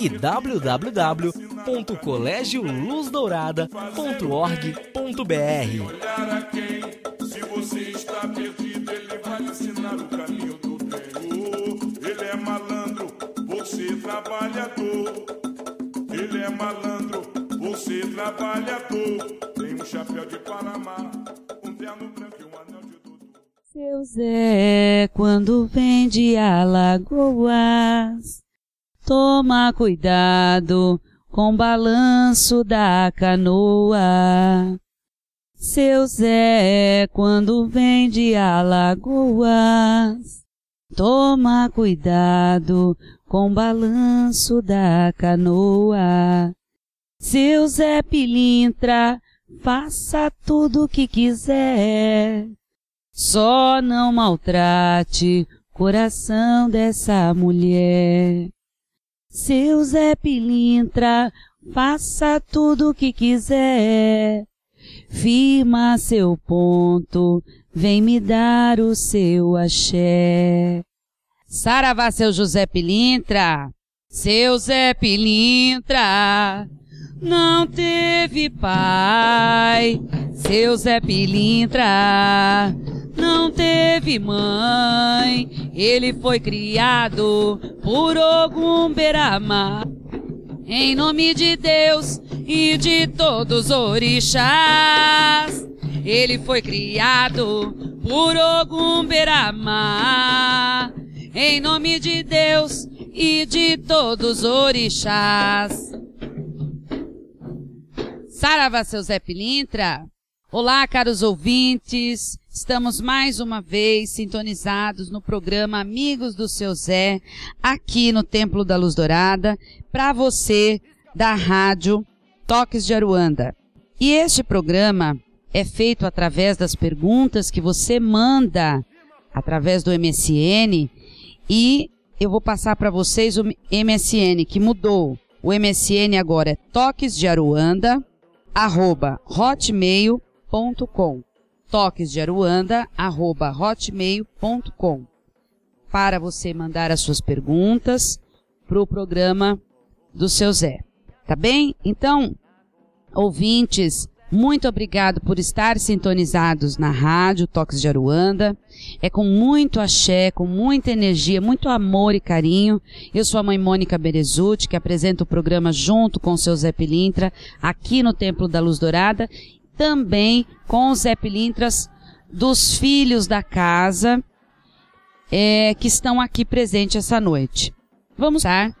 e www.colégio.luzdourada.org.br. Se você está perdido, ele vai ensinar o caminho do Senhor. Ele é malandro, você trabalhador. Ele é malandro, você trabalhador. Tem um chapéu de Panamá, um terno branco e um anel de dudu. Seu Zé, quando vem de Alagoas, toma cuidado com o balanço da canoa. Seu Zé, quando vem de Alagoas, toma cuidado com o balanço da canoa. Seu Zé Pilintra, faça tudo o que quiser. Só não maltrate coração dessa mulher. Seu Zé Pilintra, faça tudo o que quiser. Firma seu ponto, vem me dar o seu axé. Saravá, seu José Pilintra, seu Zé Pilintra, não teve pai, seu Zé Pilintra, não teve mãe, ele foi criado por Ogum Beramá. Em nome de Deus e de todos os orixás, ele foi criado por Ogum Beramá. Em nome de Deus e de todos os orixás. Saravá, seu Zé Pilintra. Olá, caros ouvintes. Estamos mais uma vez sintonizados no programa Amigos do Seu Zé, aqui no Templo da Luz Dourada, para você da rádio Toques de Aruanda. E este programa é feito através das perguntas que você manda através do MSN e eu vou passar para vocês o MSN que mudou. O MSN agora é toques de Aruanda, arroba hotmail.com toquesdearuanda arroba hotmail.com para você mandar as suas perguntas para o programa do seu Zé. Tá bem? Então, ouvintes, muito obrigado por estar sintonizados na rádio Toques de Aruanda. É com muito axé, com muita energia, muito amor e carinho. Eu sou a mãe Mônica Berezuti, que apresenta o programa junto com o seu Zé Pilintra, aqui no Templo da Luz Dourada, também com os Zé Pilintras dos filhos da casa, é, que estão aqui presentes essa noite. Vamos estar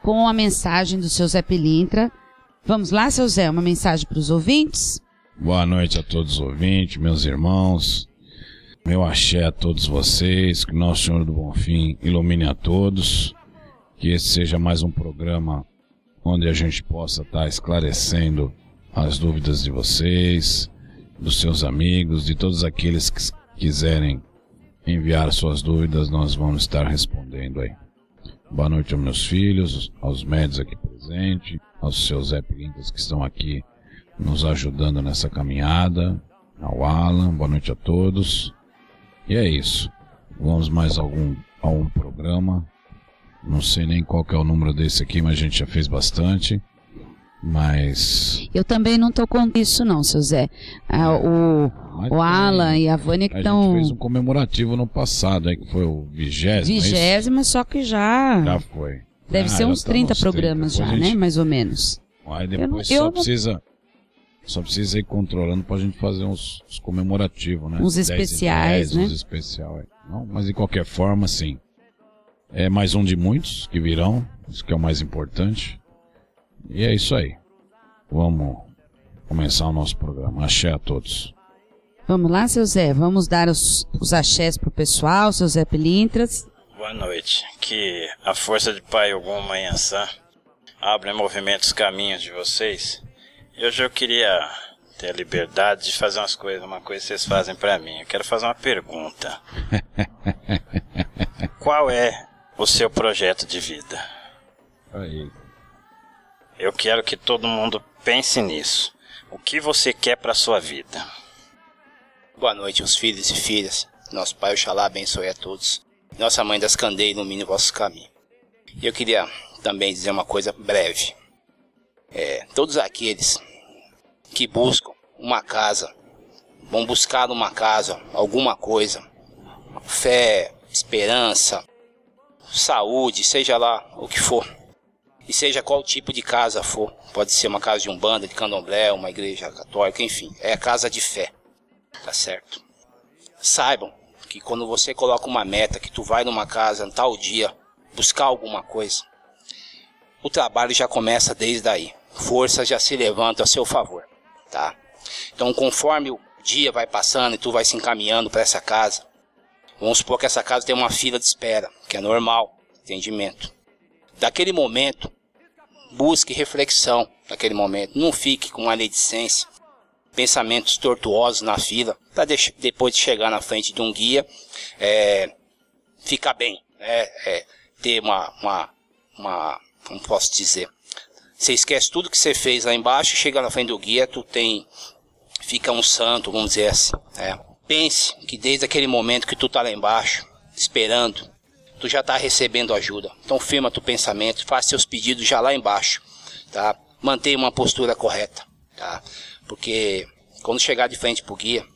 com a mensagem do seu Zé Pilintra. Vamos lá, seu Zé, uma mensagem para os ouvintes? Boa noite a todos os ouvintes, meus irmãos. Meu axé a todos vocês, que Nosso Senhor do Bonfim ilumine a todos. Que esse seja mais um programa onde a gente possa estar esclarecendo as dúvidas de vocês, dos seus amigos, de todos aqueles que quiserem enviar suas dúvidas, nós vamos estar respondendo aí. Boa noite aos meus filhos, aos médios aqui presentes, aos seus Pilintas que estão aqui nos ajudando nessa caminhada, ao Alan, boa noite a todos. E é isso. Vamos mais algum a um programa. Não sei nem qual que é o número desse aqui, mas a gente já fez bastante. Mas. Eu também não estou com isso não, seu Zé. Ah, o, Mas o tem- Alan e a Vânia que A estão... gente fez um comemorativo no passado, aí, que foi o vigésimo. é isso? Vigésima, só que já... Já foi. Deve Ah, ser uns tá 30 nos programas 30. já, a né? gente- Mais ou menos. Aí depois eu só precisa. Só precisa ir controlando pra gente fazer uns, uns comemorativos, né? Uns 10 em especiais, 10, né? Uns especiais. Não, mas de qualquer forma, sim. É mais um de muitos que virão, isso que é o mais importante. E é isso aí. Vamos começar o nosso programa. Axé a todos. Vamos lá, seu Zé, vamos dar os, os axés pro pessoal, seu Zé Pilintras. Boa noite. Que a força de Pai Ogum Manhã Sã abra em movimento os caminhos de vocês. E Hoje eu queria ter a liberdade de fazer umas coisas, uma coisa que vocês fazem pra mim. Eu quero fazer uma pergunta. Qual é o seu projeto de vida? Aí. Eu quero que todo mundo pense nisso. O que você quer pra sua vida? Boa noite, os filhos e filhas. Nosso Pai Oxalá abençoe a todos. Nossa Mãe das Candeias ilumine vossos caminhos. E eu queria também dizer uma coisa breve. É, todos aqueles que buscam uma casa, vão buscar numa casa alguma coisa, fé, esperança, saúde, seja lá o que for. E seja qual tipo de casa for, pode ser uma casa de umbanda, de candomblé, uma igreja católica, enfim, é a casa de fé. Tá certo? Saibam que quando você coloca uma meta, que tu vai numa casa tal dia buscar alguma coisa, o trabalho já começa desde aí. Forças já se levantam a seu favor, tá? Então, conforme o dia vai passando e tu vai se encaminhando para essa casa, vamos supor que essa casa tem uma fila de espera, que é normal, entendimento. Daquele momento, busque reflexão naquele momento. Não fique com maledicência, pensamentos tortuosos na fila, para depois de chegar na frente de um guia, é, ficar bem, né? É, ter uma, uma, uma, como posso dizer, você esquece tudo que você fez lá embaixo, chega na frente do guia, tu tem, fica um santo, vamos dizer assim. né? Pense que desde aquele momento que tu tá lá embaixo, esperando, tu já tá recebendo ajuda. Então firma teu pensamento, faz seus pedidos já lá embaixo, tá? Mantenha uma postura correta, tá? Porque quando chegar de frente pro guia,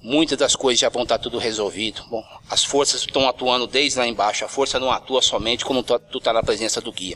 muitas das coisas já vão estar tudo resolvido. Bom, as forças estão atuando desde lá embaixo. A força não atua somente quando tu, tu tá na presença do guia.